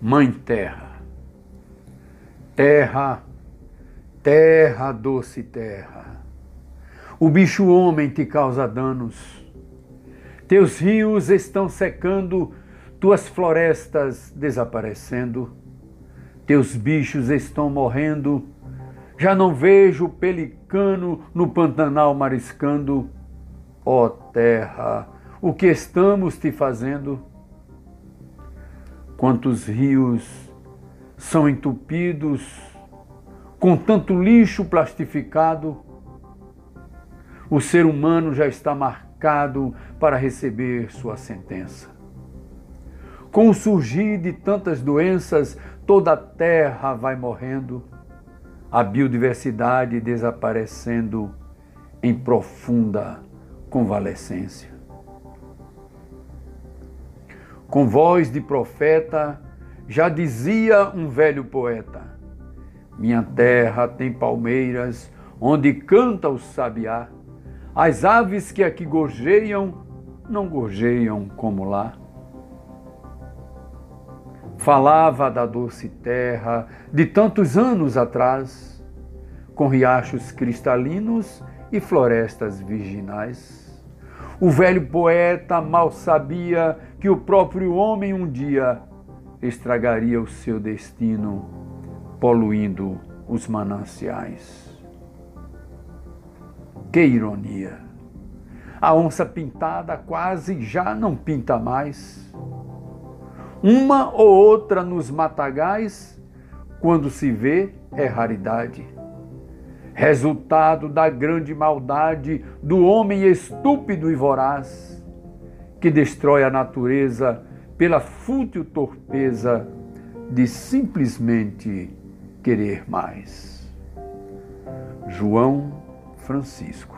Mãe Terra. Terra, terra, doce terra. O bicho homem te causa danos. Teus rios estão secando, tuas florestas desaparecendo. Teus bichos estão morrendo. Já não vejo o pelicano no Pantanal mariscando. Ó oh, terra, o que estamos te fazendo? Quantos rios são entupidos com tanto lixo plastificado? O ser humano já está marcado para receber sua sentença. Com o surgir de tantas doenças, toda a terra vai morrendo, a biodiversidade desaparecendo em profunda convalescência com voz de profeta, já dizia um velho poeta: Minha terra tem palmeiras onde canta o sabiá. As aves que aqui gorjeiam não gorjeiam como lá. Falava da doce terra de tantos anos atrás, com riachos cristalinos e florestas virginais o velho poeta mal sabia que o próprio homem um dia estragaria o seu destino, poluindo os mananciais. Que ironia! A onça pintada quase já não pinta mais. Uma ou outra nos matagais, quando se vê, é raridade resultado da grande maldade do homem estúpido e voraz, que destrói a natureza pela fútil torpeza de simplesmente querer mais. João Francisco